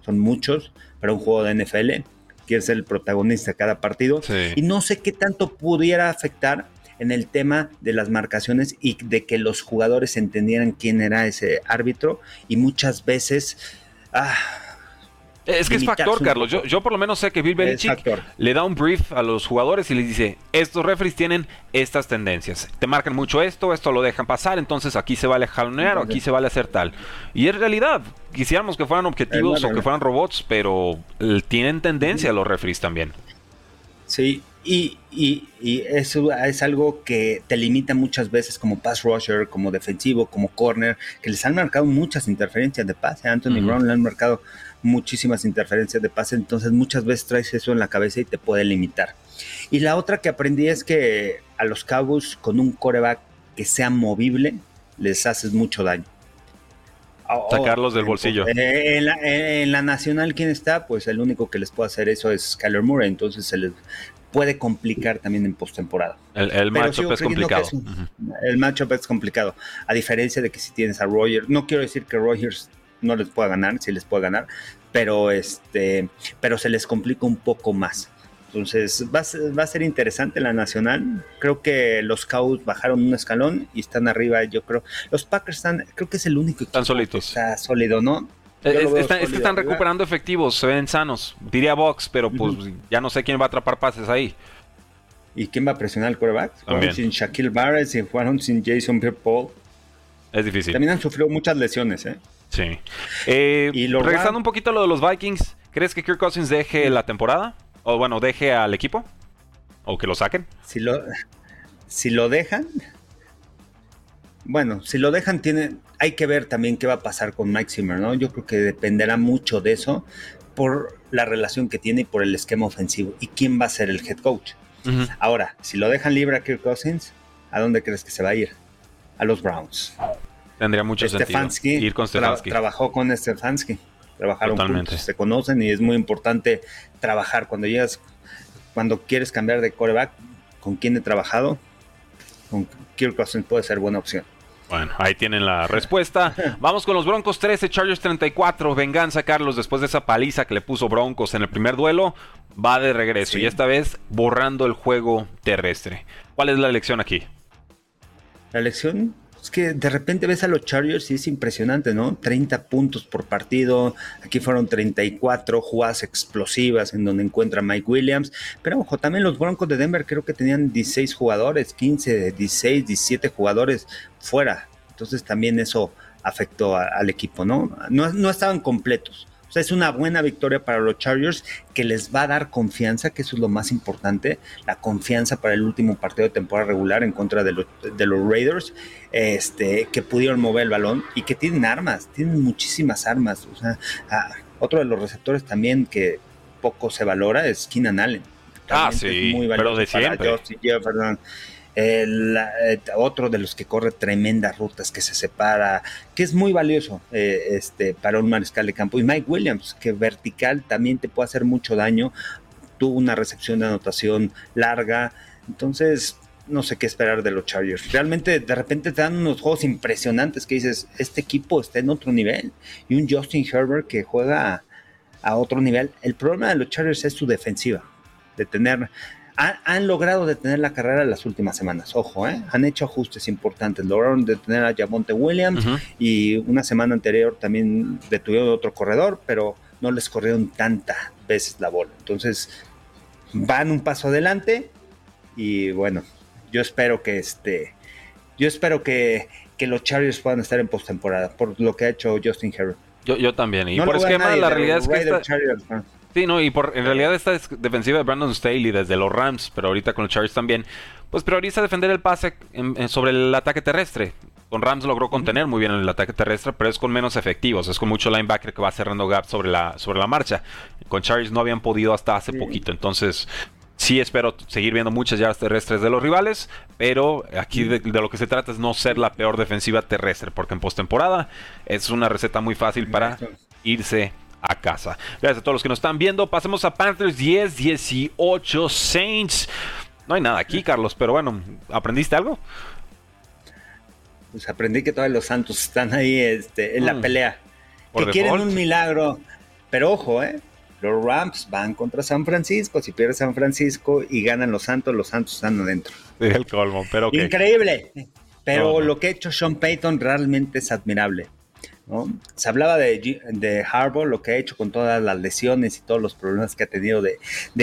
Son muchos para un juego de NFL. Quiere ser el protagonista de cada partido. Y no sé qué tanto pudiera afectar en el tema de las marcaciones y de que los jugadores entendieran quién era ese árbitro y muchas veces... Ah, es que es factor, Carlos. Yo, yo, por lo menos sé que Bill Belichick le da un brief a los jugadores y les dice, estos referees tienen estas tendencias. Te marcan mucho esto, esto lo dejan pasar, entonces aquí se vale jalonear o aquí se vale hacer tal. Y es realidad. Quisiéramos que fueran objetivos o que fueran robots, pero tienen tendencia los referees también. Sí, y, eso es algo que te limita muchas veces como pass rusher, como defensivo, como corner, que les han marcado muchas interferencias de pase. A Anthony Brown le han marcado muchísimas interferencias de pase, entonces muchas veces traes eso en la cabeza y te puede limitar. Y la otra que aprendí es que a los Cowboys con un coreback que sea movible, les haces mucho daño. Sacarlos del bolsillo. En la, en la, nacional, ¿quién está? Pues el único que les puede hacer eso es Kyler Murray. Entonces se les, puede complicar también en postemporada. El, el matchup es complicado. El matchup es complicado. A diferencia de que si tienes a Rogers, no quiero decir que Rogers no les pueda ganar, sí les puede ganar, pero este, pero se les complica un poco más. Entonces va a, ser, interesante la nacional. Creo que los Cowboys bajaron un escalón y están arriba. Yo creo. Los Packers están, creo que es el único están solitos. está sólido, ¿no? Es, que están recuperando efectivos, se ven sanos. Diría Box, pero pues ya no sé quién va a atrapar pases ahí. ¿Y quién va a presionar el quarterback? Jugaron sin Shaquille Barrett, y jugaron sin Jason Pierre-Paul. Es difícil. También han sufrido muchas lesiones, ¿eh? Sí. Eh, y regresando un poquito a lo de los Vikings, ¿crees que Kirk Cousins deje la temporada? O bueno, deje al equipo? ¿O que lo saquen? Si lo, si lo dejan, bueno, si lo dejan, tiene, hay que ver también qué va a pasar con Mike Zimmer, ¿no? Yo creo que dependerá mucho de eso por la relación que tiene y por el esquema ofensivo y quién va a ser el head coach. Ahora, si lo dejan libre a Kirk Cousins, ¿a dónde crees que se va a ir? A los Browns. Tendría mucho sentido ir con Stefanski. trabajó con Stefanski. Trabajaron juntos, se conocen y es muy importante trabajar cuando llegas, cuando quieres cambiar de coreback, con quién he trabajado, con Kirk Cousins puede ser buena opción. Bueno, ahí tienen la respuesta. (laughs) Vamos con los Broncos 13, Chargers 34. Venganza, Carlos, después de esa paliza que le puso Broncos en el primer duelo, va de regreso y esta vez borrando el juego terrestre. ¿Cuál es la lección aquí? La lección es que de repente ves a los Chargers y es impresionante, ¿no? 30 puntos por partido, aquí fueron 34 jugadas explosivas en donde encuentra Mike Williams, pero ojo, también los Broncos de Denver creo que tenían 16 jugadores, 15, 16, 17 jugadores fuera, entonces también eso afectó al equipo, ¿no? ¿no? No estaban completos es una buena victoria para los Chargers que les va a dar confianza, que eso es lo más importante, la confianza para el último partido de temporada regular en contra de los, de los Raiders, este, que pudieron mover el balón y que tienen armas, tienen muchísimas armas. O sea, otro de los receptores también que poco se valora es Keenan Allen. Ah, sí, muy pero de siempre el, eh, otro de los que corre tremendas rutas, que se separa, que es muy valioso eh, este, para un mariscal de campo. Y Mike Williams, que vertical también te puede hacer mucho daño, tuvo una recepción de anotación larga, entonces no sé qué esperar de los Chargers. Realmente de repente te dan unos juegos impresionantes que dices, este equipo está en otro nivel. Y un Justin Herbert que juega a, a otro nivel. El problema de los Chargers es su defensiva, de tener han, logrado detener la carrera las últimas semanas. Ojo, ¿eh? han hecho ajustes importantes. Lograron detener a Javonte Williams y una semana anterior también detuvieron otro corredor, pero no les corrieron tantas veces la bola. Entonces van un paso adelante y bueno, yo espero que este, yo espero que, que los Chargers puedan estar en postemporada por lo que ha hecho Justin Herbert. Yo, yo también. Y por esquema, la realidad es que. Sí, no, y por, en realidad esta defensiva de Brandon Staley desde los Rams, pero ahorita con los Chargers también, pues prioriza defender el pase sobre el ataque terrestre. Con Rams logró contener muy bien el ataque terrestre, pero es con menos efectivos. Es con mucho linebacker que va cerrando gaps sobre la, sobre la marcha. Con Chargers no habían podido hasta hace poquito. Entonces, sí espero seguir viendo muchas yardas terrestres de los rivales, pero aquí de, de, lo que se trata es no ser la peor defensiva terrestre, porque en postemporada es una receta muy fácil para irse a casa. Gracias a todos los que nos están viendo. Pasemos a Panthers 10, 18 Saints. No hay nada aquí, Carlos, pero bueno, ¿aprendiste algo? Pues aprendí que todos los Santos están ahí este, en la mm. pelea. que quieren un milagro. Pero ojo, ¿eh? Los Rams van contra San Francisco. Si pierde San Francisco y ganan los Santos, los Santos están adentro. (laughs) el colmo, pero Increíble. Pero lo que ha hecho Sean Payton realmente es admirable. Se hablaba de, de Harbaugh, lo que ha hecho con todas las lesiones y todos los problemas que ha tenido de,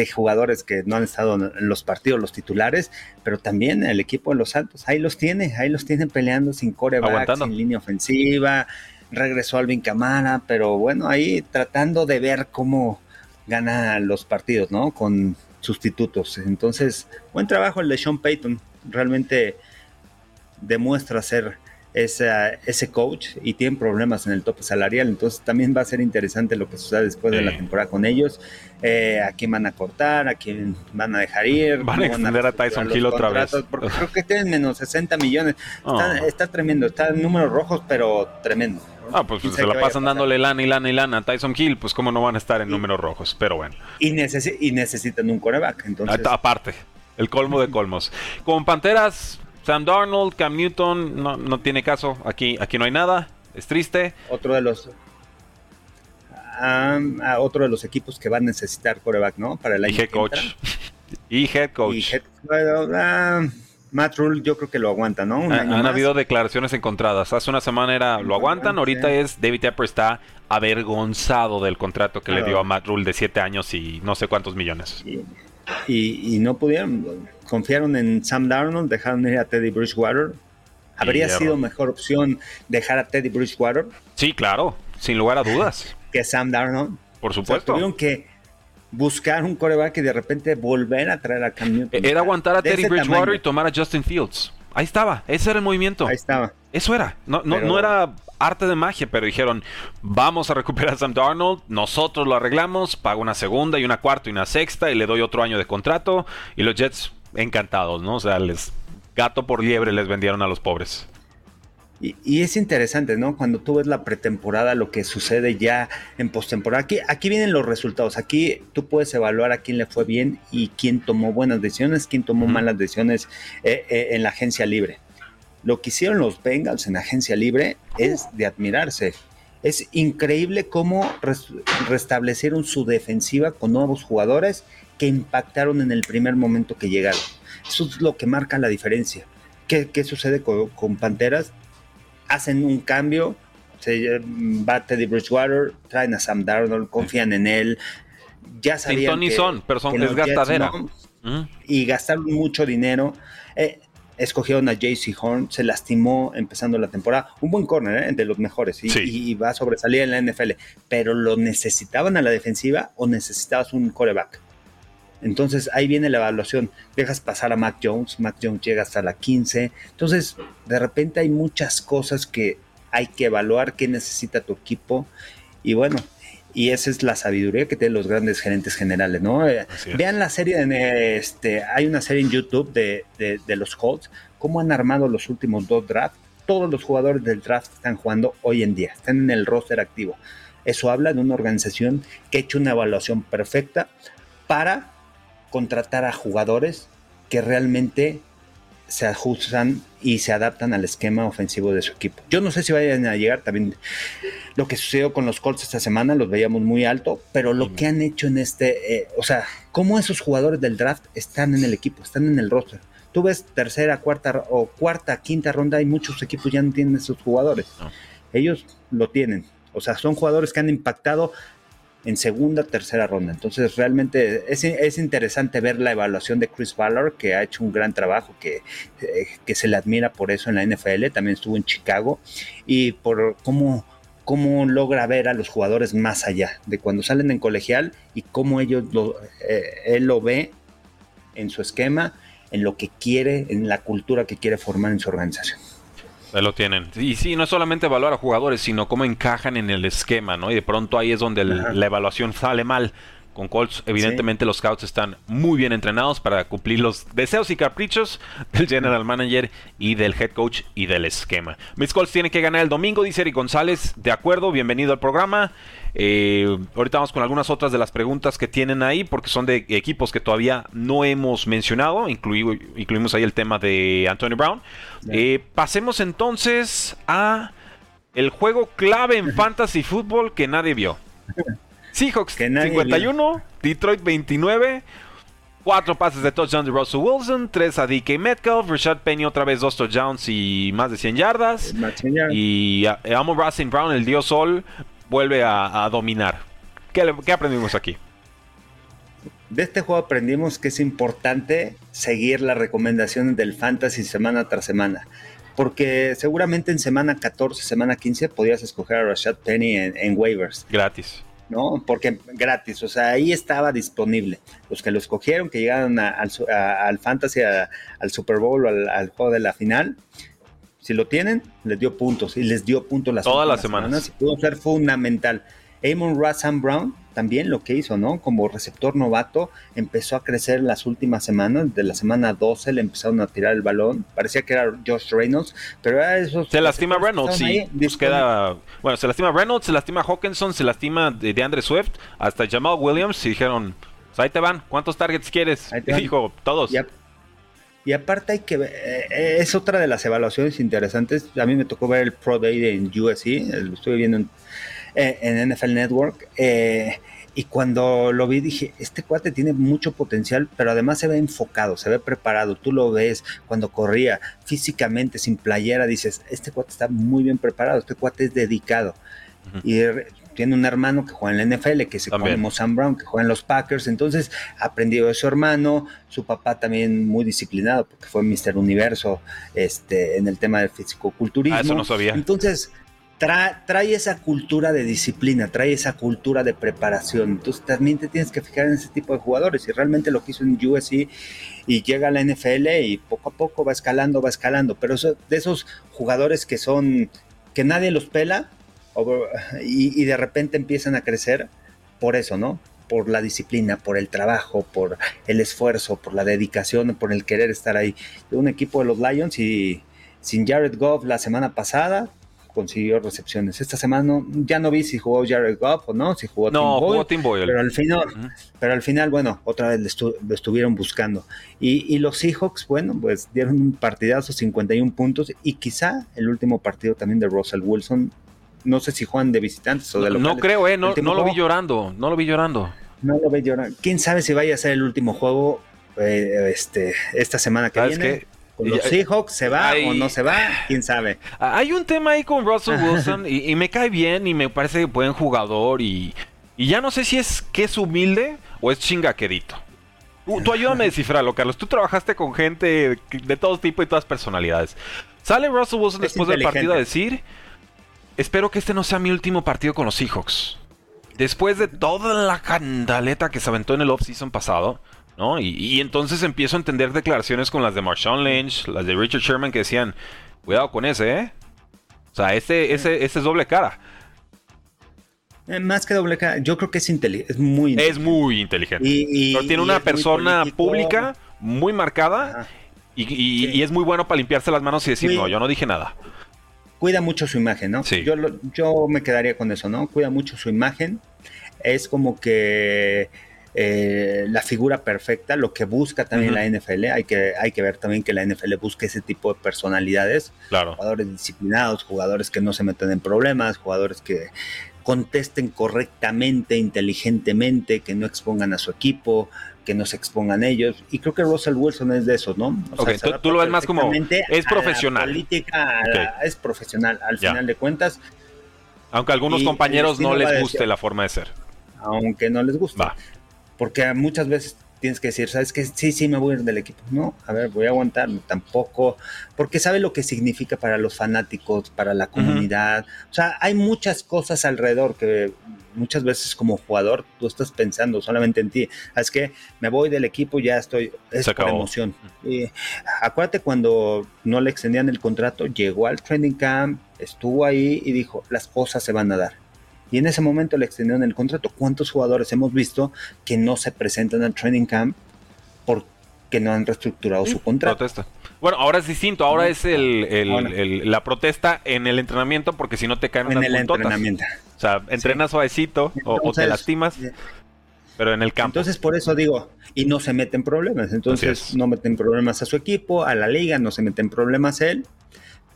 jugadores que no han estado en los partidos, los titulares, pero también el equipo de los Santos, ahí los tiene, ahí los tienen peleando sin coreback, sin línea ofensiva, regresó Alvin Camara, pero bueno, ahí tratando de ver cómo gana los partidos, ¿no? Con sustitutos. Entonces, buen trabajo el de Sean Payton, realmente demuestra ser ese coach y tienen problemas en el tope salarial. Entonces también va a ser interesante lo que suceda después de la temporada con ellos. Eh, a quién van a cortar, a quién van a dejar ir. Van a extender a, Tyson Hill otra vez. Porque creo que tienen menos 60 millones. Está, tremendo, está en números rojos, pero tremendo. Ah, pues se la pasan dándole lana y lana y lana a Tyson Hill, pues cómo no van a estar en números rojos, pero bueno. Y, y necesitan un coreback, entonces. Aparte, el colmo de colmos. Con Panteras, Sam Darnold, Cam Newton, no, no tiene caso. Aquí, aquí no hay nada. Es triste. Otro de los otro de los equipos que va a necesitar coreback, ¿no? Para el año (laughs) y head coach. y head coach. Ah, Matt Rule yo creo que lo aguanta, ¿no? han habido declaraciones encontradas. Hace una semana era lo aguantan, ahorita es David Tepper está avergonzado del contrato que le dio a Matt Rule de 7 años y no sé cuántos millones. Y, y no pudieron confiaron en Sam Darnold, dejaron ir a Teddy Bridgewater. ¿Habría sido mejor opción dejar a Teddy Bridgewater? Sí, claro, sin lugar a dudas. Que Sam Darnold. Por supuesto. tuvieron que buscar un coreback y de repente volver a traer a Cam Newton. Era aguantar a Teddy Bridgewater y tomar a Justin Fields. Ahí estaba, ese era el movimiento. Ahí estaba. Eso era. No, no, no era arte de magia, pero dijeron, vamos a recuperar a Sam Darnold, nosotros lo arreglamos, pago una segunda y una cuarta y una sexta y le doy otro año de contrato. Y los Jets encantados, ¿no? O sea, les gato por liebre les vendieron a los pobres. Y, es interesante, ¿no? Cuando tú ves la pretemporada, lo que sucede ya en postemporada. Aquí, aquí vienen los resultados. Aquí tú puedes evaluar a quién le fue bien y quién tomó buenas decisiones, quién tomó malas decisiones eh, eh, en la agencia libre. Lo que hicieron los Bengals en agencia libre es de admirarse. Es increíble cómo restablecieron su defensiva con nuevos jugadores que impactaron en el primer momento que llegaron. Eso es lo que marca la diferencia. ¿Qué, sucede con, Panteras? Hacen un cambio, se va Teddy Bridgewater, traen a Sam Darnold, confían en él. Ya sabían que, son, pero son. Y gastaron mucho dinero. Eh, escogieron a JC Horn, se lastimó empezando la temporada. Un buen corner, ¿eh? de los mejores, y, y, va a sobresalir en la NFL. Pero lo necesitaban a la defensiva o necesitabas un coreback. Entonces ahí viene la evaluación. Dejas pasar a Mac Jones, Mac Jones llega hasta la 15. Entonces, de repente hay muchas cosas que hay que evaluar, qué necesita tu equipo. Y bueno, y esa es la sabiduría que tienen los grandes gerentes generales, ¿no? Eh, vean la serie, en este, hay una serie en YouTube de, de, los Colts, cómo han armado los últimos dos drafts. Todos los jugadores del draft están jugando hoy en día, están en el roster activo. Eso habla de una organización que ha hecho una evaluación perfecta para contratar a jugadores que realmente se ajustan y se adaptan al esquema ofensivo de su equipo. Yo no sé si vayan a llegar también lo que sucedió con los Colts esta semana, los veíamos muy alto, pero lo que han hecho en este, eh, o sea, cómo esos jugadores del draft están en el equipo, están en el roster. Tú ves tercera, cuarta o cuarta, quinta ronda y muchos equipos ya no tienen esos jugadores. Ellos lo tienen. O sea, son jugadores que han impactado en segunda, tercera ronda. Entonces, realmente es, interesante ver la evaluación de Chris Ballard, que ha hecho un gran trabajo, que, eh, que se le admira por eso en la NFL. También estuvo en Chicago y por cómo, cómo logra ver a los jugadores más allá de cuando salen en colegial y cómo ellos lo, eh, él lo ve en su esquema, en lo que quiere, en la cultura que quiere formar en su organización. Ahí lo tienen. Y sí, no es solamente evaluar a jugadores, sino cómo encajan en el esquema, ¿no? Y de pronto ahí es donde la evaluación sale mal. Con Colts, evidentemente los scouts están muy bien entrenados para cumplir los deseos y caprichos del general manager y del head coach y del esquema. Mis Colts tienen que ganar el domingo, dice Eric González. De acuerdo, bienvenido al programa. Eh, ahorita vamos con algunas otras de las preguntas que tienen ahí, porque son de equipos que todavía no hemos mencionado. incluimos ahí el tema de Antonio Brown. Eh, pasemos entonces a el juego clave en (laughs) fantasy fútbol que nadie vio. (laughs) Seahawks 51, Detroit 29. Cuatro pases de touchdown de Russell Wilson, tres a DK Metcalf, Rashad Penny otra vez dos touchdowns y más de 100 yardas. Y Amo Racing Brown, el dios sol, vuelve a, dominar. ¿Qué, ¿Qué, aprendimos aquí? De este juego aprendimos que es importante seguir las recomendaciones del fantasy semana tras semana. Porque seguramente en semana 14, semana 15 podías escoger a Rashad Penny en waivers. Gratis. ¿No? Porque gratis, o sea, ahí estaba disponible. Los que lo escogieron, que llegaron al Fantasy, al Super Bowl, al, al, juego de la final, si lo tienen, les dio puntos y les dio puntos las Todas las semanas. Y pudo ser fundamental. Amon Rassam Brown también lo que hizo, ¿no? Como receptor novato, empezó a crecer en las últimas semanas. De la semana 12 le empezaron a tirar el balón. Parecía que era Josh Reynolds, pero era esos. Se lastima Reynolds, sí. Pues queda, bueno, se lastima Reynolds, se lastima Hawkinson, se lastima de, de Andre Swift, hasta Jamal Williams. Y dijeron, pues ahí te van, ¿cuántos targets quieres? Dijo, todos. Y, aparte hay que ver, eh, es otra de las evaluaciones interesantes. A mí me tocó ver el Pro Day en USC, lo estuve viendo en eh, en NFL Network. Eh, y cuando lo vi dije, este cuate tiene mucho potencial, pero además se ve enfocado, se ve preparado. Tú lo ves cuando corría físicamente, sin playera, dices, este cuate está muy bien preparado, este cuate es dedicado. Y tiene un hermano que juega en la NFL, que se llama Sam Brown, que juega en los Packers. Entonces aprendió de su hermano, su papá también muy disciplinado, porque fue Mr. Universo este, en el tema del fisicoculturismo. Ah, eso no sabía. Entonces trae, esa cultura de disciplina, trae esa cultura de preparación. Entonces también te tienes que fijar en ese tipo de jugadores. Y realmente lo que hizo en USC y llega a la NFL y poco a poco va escalando, va escalando. Pero de esos jugadores que son, que nadie los pela y, y de repente empiezan a crecer por eso, ¿no? por la disciplina, por el trabajo, por el esfuerzo, por la dedicación, por el querer estar ahí. Un equipo de los Lions y sin Jared Goff la semana pasada, consiguió recepciones. Esta semana ya no vi si jugó Jared Goff o no, si jugó Tim Boyle. Pero al final, pero al final, bueno, otra vez lo estuvieron buscando. Y, los Seahawks, bueno, pues dieron un partidazo, 51 puntos, y quizá el último partido también de Russell Wilson. No sé si juegan de visitantes o de locales. No creo, eh, no, no lo vi llorando, no lo vi llorando. No lo vi llorando. ¿Quién sabe si vaya a ser el último juego eh, este, esta semana que viene? Los Seahawks se va o no se va, (sighs) quién sabe. Hay un tema ahí con Russell (laughs) Wilson y, me cae bien y me parece buen jugador y, ya no sé si es que es humilde o es chingaquerito. Tú, ayúdame a descifrarlo, Carlos. Tú trabajaste con gente de todo tipo y todas personalidades. Sale Russell Wilson después del partido a decir: Espero que este no sea mi último partido con los Seahawks. Después de toda la candaleta que se aventó en el off-season pasado, ¿no? Y, entonces empiezo a entender declaraciones con las de Marshawn Lynch, las de Richard Sherman que decían, cuidado con ese, ¿eh? O sea, ese, ese, ese es doble cara. Eh, más que doble cara, yo creo que es, es muy inteligente. Es muy inteligente. Y, tiene una persona pública muy marcada y, es muy bueno para limpiarse las manos y decir, no, yo no dije nada. Cuida mucho su imagen, ¿no? Sí. Yo, yo me quedaría con eso, ¿no? Cuida mucho su imagen. Es como que eh, la figura perfecta, lo que busca también la NFL. Hay que, hay que ver también que la NFL busca ese tipo de personalidades. Claro. Jugadores disciplinados, jugadores que no se meten en problemas, jugadores que contesten correctamente, inteligentemente, que no expongan a su equipo, que no se expongan ellos. Y creo que Russell Wilson es de eso, ¿no? O tú, lo ves más como es profesional. política es profesional, al final de cuentas. Aunque a algunos compañeros no les guste la forma de ser. Aunque no les guste. Porque muchas veces tienes que decir, ¿sabes qué? Sí, sí, me voy a ir del equipo. No, a ver, voy a aguantar, tampoco, porque sabe lo que significa para los fanáticos, para la comunidad. O sea, hay muchas cosas alrededor que muchas veces como jugador tú estás pensando solamente en ti. Es que me voy del equipo, ya estoy, es por emoción. Y acuérdate cuando no le extendían el contrato, llegó al training camp, estuvo ahí y dijo, las cosas se van a dar y en ese momento le extendieron el contrato. ¿Cuántos jugadores hemos visto que no se presentan al training camp porque no han reestructurado su contrato? Protesta. Bueno, ahora es distinto, ahora es el, la protesta en el entrenamiento porque si no te caen en el entrenamiento. O sea, entrenas suavecito o, te lastimas. Eh, pero en el campo. Entonces, por eso digo, y no se meten problemas. Entonces, no meten problemas a su equipo, a la liga, no se meten problemas a él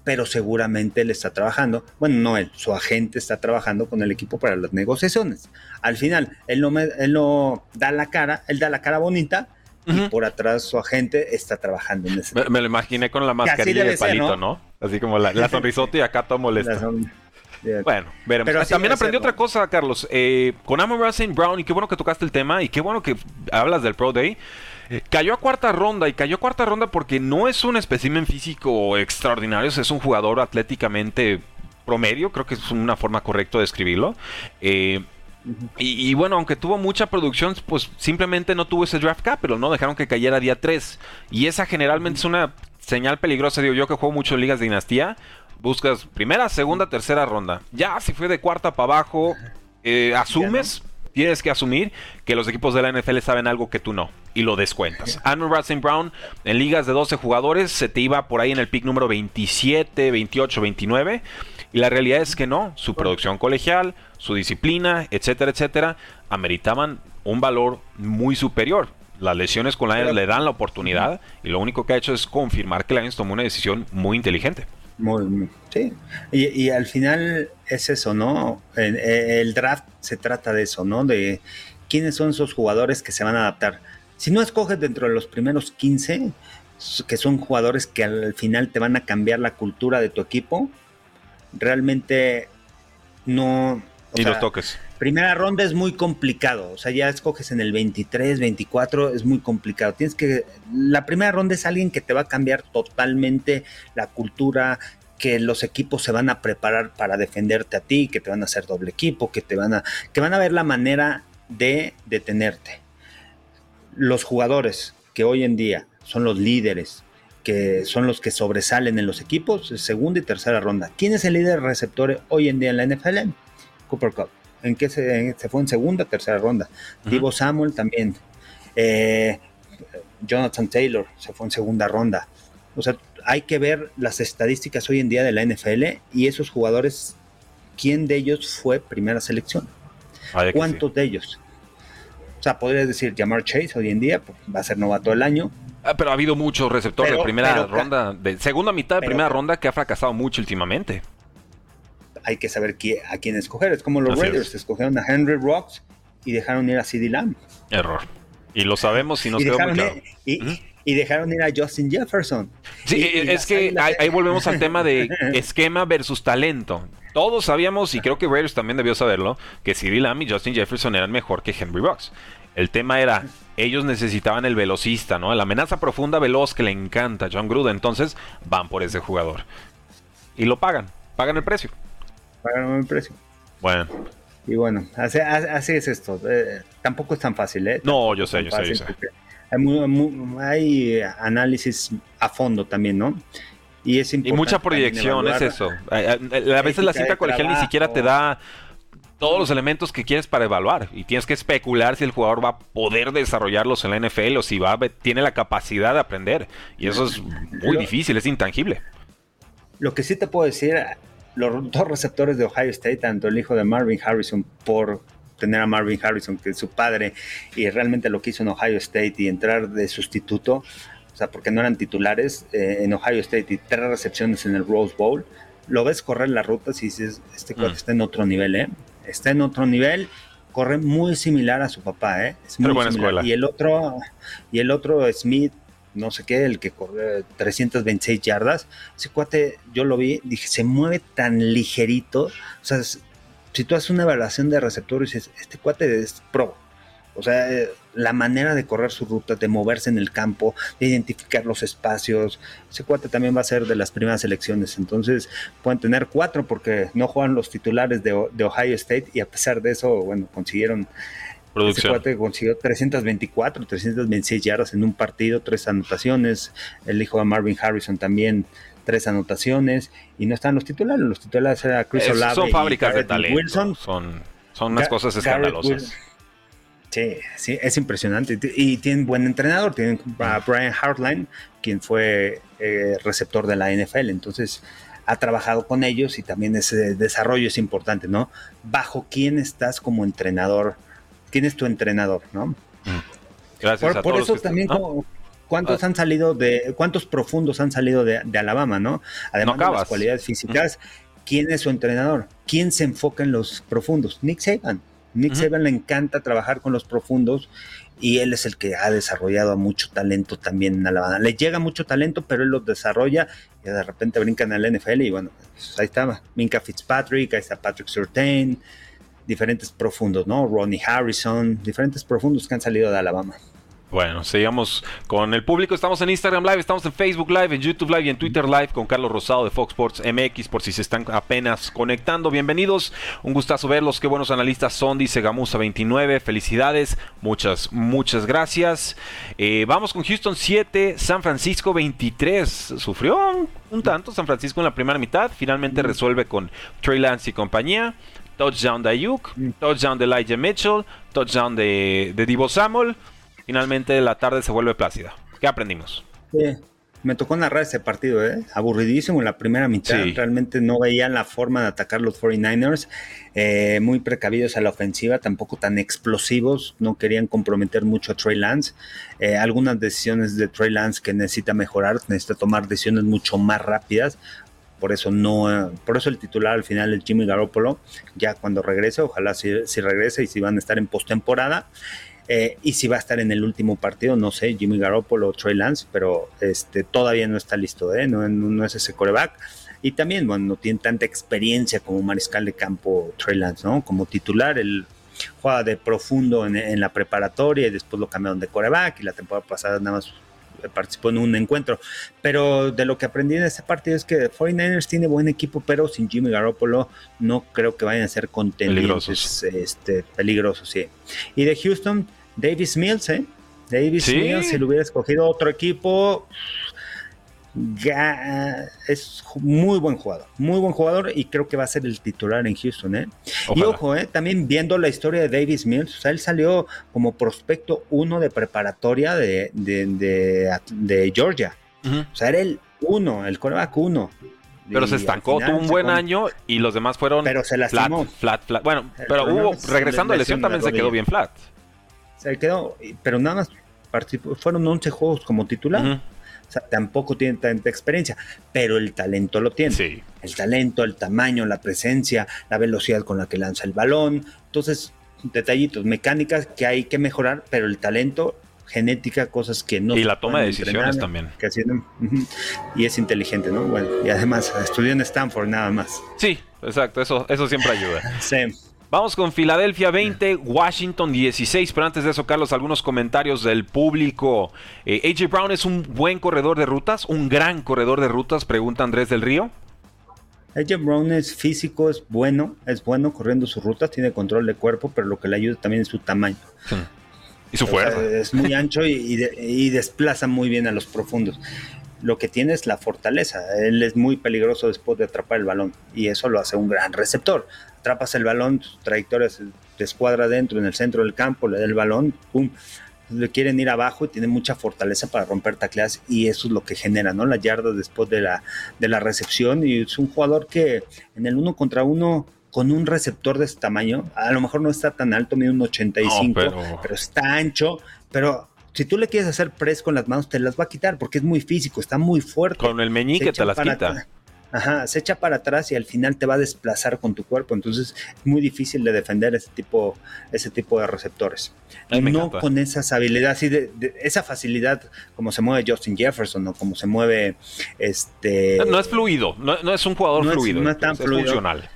pero seguramente él está trabajando, bueno, no él, su agente está trabajando con el equipo para las negociaciones. Al final, él no, él no da la cara, él da la cara bonita, y por atrás su agente está trabajando en ese. Me, me lo imaginé con la mascarilla de palito, ¿no? Así como la, la (laughs) sonrisota y acá todo molesto. Bueno, veremos. Pero También aprendí otra cosa, Carlos. Eh, con Amon Racing Brown, y qué bueno que tocaste el tema, y qué bueno que hablas del Pro Day. Eh, cayó a cuarta ronda y cayó a cuarta ronda porque no es un espécimen físico extraordinario, es un jugador atléticamente promedio, creo que es una forma correcta de describirlo. Eh, y, bueno, aunque tuvo mucha producción, pues simplemente no tuvo ese draft capital, ¿no? Dejaron que cayera día 3. Y esa generalmente es una señal peligrosa, digo yo que juego mucho en ligas de dinastía. Buscas primera, segunda, tercera ronda. Ya si fue de cuarta para abajo, eh, asumes tienes que asumir que los equipos de la NFL saben algo que tú no y lo descuentas. (laughs) Andrew Racing Brown en ligas de 12 jugadores se te iba por ahí en el pick número 27, 28, 29 y la realidad es que no, su producción colegial, su disciplina, etcétera, etcétera, ameritaban un valor muy superior. Las lesiones con Lions le dan la oportunidad y lo único que ha hecho es confirmar que Lions tomó una decisión muy inteligente. Muy, sí. Y, al final es eso, ¿no? El, draft se trata de eso, ¿no? De quiénes son esos jugadores que se van a adaptar. Si no escoges dentro de los primeros 15, que son jugadores que al final te van a cambiar la cultura de tu equipo, realmente no... Y los toques. Primera ronda es muy complicado, o sea, ya escoges en el 23, 24, es muy complicado. Tienes que, la primera ronda es alguien que te va a cambiar totalmente la cultura, que los equipos se van a preparar para defenderte a ti, que te van a hacer doble equipo, que te van a, que van a ver la manera de detenerte. Los jugadores que hoy en día son los líderes, que son los que sobresalen en los equipos, segunda y tercera ronda. ¿Quién es el líder receptor hoy en día en la NFL? Cooper Cup en que se, fue en segunda, tercera ronda. Divo Samuel también. Eh, Jonathan Taylor se fue en segunda ronda. O sea, hay que ver las estadísticas hoy en día de la NFL y esos jugadores, ¿quién de ellos fue primera selección? ¿Cuántos de ellos? O sea, podrías decir, Jamar Chase hoy en día pues, va a ser novato del año. Ah, pero ha habido muchos receptores de primera ronda, de segunda mitad de primera ronda que ha fracasado mucho últimamente hay que saber a quién escoger. Es como los Raiders, escogieron a Henry Rocks y dejaron ir a CD Lamb. Error. Y lo sabemos y nos quedó muy claro. y, dejaron ir a Justin Jefferson. Sí, es que ahí, volvemos al tema de (laughs) esquema versus talento. Todos sabíamos, y creo que Raiders también debió saberlo, que CD Lamb y Justin Jefferson eran mejor que Henry Rocks. El tema era, ellos necesitaban el velocista, ¿no? La amenaza profunda veloz que le encanta a John Gruden. Entonces van por ese jugador. Y lo pagan, pagan el precio pagaron el precio. Bueno. Y bueno, así, es esto. Eh, tampoco es tan fácil, ¿eh? No, yo sé, yo sé, yo sé. Hay, análisis a fondo también, ¿no? Y es Y mucha proyección, es eso. A, veces la cita colegial ni siquiera te da todos los elementos que quieres para evaluar y tienes que especular si el jugador va a poder desarrollarlos en la NFL o si va tiene la capacidad de aprender y eso es muy difícil, es intangible. Lo que sí te puedo decir, los dos receptores de Ohio State, tanto el hijo de Marvin Harrison por tener a Marvin Harrison, que es su padre, y realmente lo que hizo en Ohio State y entrar de sustituto, o sea, porque no eran titulares eh, en Ohio State y tres recepciones en el Rose Bowl, lo ves correr las rutas y dices, este cuate mm. está en otro nivel, ¿eh? Está en otro nivel, corre muy similar a su papá, ¿eh? Es muy buena escuela. Y el otro, y el otro Smith, no sé qué, el que corre 326 yardas, ese cuate, yo lo vi, dije, se mueve tan ligerito, o sea, si tú haces una evaluación de receptor y dices, este cuate es pro, o sea, eh, la manera de correr su ruta, de moverse en el campo, de identificar los espacios. Ese cuate también va a ser de las primeras elecciones. Entonces, pueden tener cuatro porque no juegan los titulares de, Ohio State y a pesar de eso, bueno, consiguieron. Ese cuate consiguió 324, 326 yardas en un partido, tres anotaciones. El hijo de Marvin Harrison también tres anotaciones y no están los titulares. Los titulares eran Chris Olave Son fábricas de talento. Wilson. Son, son unas cosas escandalosas. Sí, sí, es impresionante. Y tienen buen entrenador. Tienen a Brian Hartline, quien fue eh, receptor de la NFL. Entonces, ha trabajado con ellos y también ese desarrollo es importante, ¿no? Bajo quién estás como entrenador. ¿Quién es tu entrenador, no? Mm. Gracias por, por eso también, ¿cuántos ah. han salido de, cuántos profundos han salido de, Alabama, no? Además de las cualidades físicas, ¿quién es su entrenador? ¿Quién se enfoca en los profundos? Nick Saban. Nick Saban le encanta trabajar con los profundos y él es el que ha desarrollado mucho talento también en Alabama. Le llega mucho talento, pero él lo desarrolla y de repente brincan al NFL y bueno, pues ahí está Minka Fitzpatrick, ahí está Patrick Surtain, diferentes profundos, ¿no? Ronnie Harrison, diferentes profundos que han salido de Alabama. Bueno, seguimos con el público. Estamos en Instagram Live, estamos en Facebook Live, en YouTube Live y en Twitter Live con Carlos Rosado de Fox Sports MX por si se están apenas conectando. Bienvenidos, un gustazo verlos. Qué buenos analistas son, dice Gamusa 29. Felicidades, muchas, muchas gracias. Eh, vamos con Houston 7, San Francisco 23. Sufrió un, tanto San Francisco en la primera mitad. Finalmente mm. resuelve con Trey Lance y compañía touchdown de Ayuk, mm. touchdown de Elijah Mitchell, touchdown de, de Divo Samuel finalmente la tarde se vuelve plácida. ¿Qué aprendimos? Sí, me tocó narrar ese partido, ¿eh? aburridísimo en la primera mitad. Realmente no veían la forma de atacar los 49ers. Eh, muy precavidos a la ofensiva, tampoco tan explosivos. No querían comprometer mucho a Trey Lance. Eh, algunas decisiones de Trey Lance que necesita mejorar, necesita tomar decisiones mucho más rápidas. Por eso no, por eso el titular al final es Jimmy Garoppolo. Ya cuando regrese, ojalá si, si regrese y si van a estar en postemporada. Eh, y si va a estar en el último partido, no sé, Jimmy Garoppolo o Trey Lance, pero este, todavía no está listo, ¿eh? no, es ese coreback. Y también, bueno, no tiene tanta experiencia como mariscal de campo Trey Lance, ¿no? Como titular, él juega de profundo en, la preparatoria y después lo cambiaron de coreback y la temporada pasada nada más participó en un encuentro. Pero de lo que aprendí en ese partido es que 49ers tiene buen equipo, pero sin Jimmy Garoppolo no creo que vayan a ser contendientes. Este, peligrosos, sí. Y de Houston, Davis Mills, ¿eh? Davis Mills, si lo hubiera escogido otro equipo, es muy buen jugador, muy buen jugador y creo que va a ser el titular en Houston. ¿eh? Y ojo, ¿eh? también viendo la historia de Davis Mills, o sea, él salió como prospecto uno de preparatoria de, de, Georgia. O sea, era el uno, el coreback uno. Pero se estancó, tuvo un buen año y los demás fueron pero se lastimó. flat, flat, Bueno, pero hubo, regresando a lesión también se quedó bien flat. Se quedó, pero nada más participó, fueron 11 juegos como titular. O sea, tampoco tiene tanta experiencia, pero el talento lo tiene. Sí. El talento, el tamaño, la presencia, la velocidad con la que lanza el balón. Entonces, detallitos, mecánicas que hay que mejorar, pero el talento, genética, cosas que no. Y la toma de decisiones también. Que y es inteligente, ¿no? Bueno, y además estudió en Stanford nada más. Sí, exacto, eso, eso siempre ayuda. sí. Vamos con Filadelfia 20, Washington 16. Pero antes de eso, Carlos, algunos comentarios del público. Eh, AJ Brown es un buen corredor de rutas, un gran corredor de rutas, pregunta Andrés del Río. AJ Brown es físico, es bueno, es bueno corriendo sus rutas, tiene control de cuerpo, pero lo que le ayuda también es su tamaño. Y su fuerza. es muy ancho y desplaza muy bien a los profundos lo que tiene es la fortaleza. Él es muy peligroso después de atrapar el balón y eso lo hace un gran receptor. Atrapas el balón, su trayectoria se escuadra dentro, en el centro del campo, le da el balón, pum. Le quieren ir abajo y tiene mucha fortaleza para romper tacleas y eso es lo que genera, ¿no? La yarda después de la, de la recepción y es un jugador que en el uno contra uno con un receptor de este tamaño, a lo mejor no está tan alto, mide un 85, pero... pero está ancho, pero si tú le quieres hacer press con las manos, te las va a quitar porque es muy físico, está muy fuerte. Con el meñique te las quita. Ajá, se echa para atrás y al final te va a desplazar con tu cuerpo. Entonces es muy difícil de defender ese tipo, ese tipo de receptores. No con esas habilidades, y de, esa facilidad como se mueve Justin Jefferson o como se mueve este. No, es fluido, no, es un jugador fluido. no es tan funcional.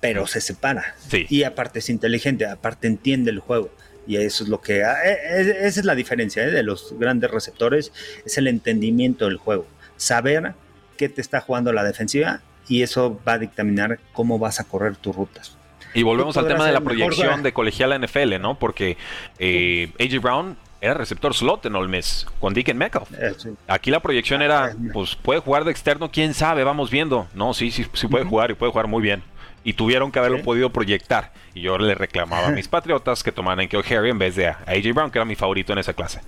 Pero se separa. Y aparte es inteligente, aparte entiende el juego. Y eso es lo que. Ah, e, e, esa es la diferencia ¿eh? de los grandes receptores: es el entendimiento del juego. Saber qué te está jugando la defensiva y eso va a dictaminar cómo vas a correr tus rutas. Y volvemos al tema de la proyección de colegial NFL, ¿no? Porque eh, AJ Brown era receptor slot en Ole Miss con Deacon Metcalf. Eh, Aquí la proyección era, pues puede jugar de externo, quién sabe, vamos viendo. No, sí, sí, sí puede jugar y puede jugar muy bien. Y tuvieron que haberlo podido proyectar. Y yo le reclamaba a mis (laughs) patriotas que tomaran a Harry en vez de a AJ Brown, que era mi favorito en esa clase.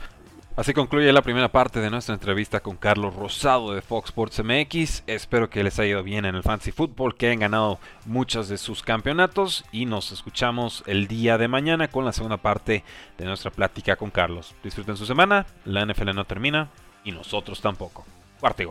Así concluye la primera parte de nuestra entrevista con Carlos Rosado de Fox Sports MX. Espero que les haya ido bien en el Fantasy Football, que hayan ganado muchos de sus campeonatos y nos escuchamos el día de mañana con la segunda parte de nuestra plática con Carlos. Disfruten su semana, la NFL no termina y nosotros tampoco. Cuarto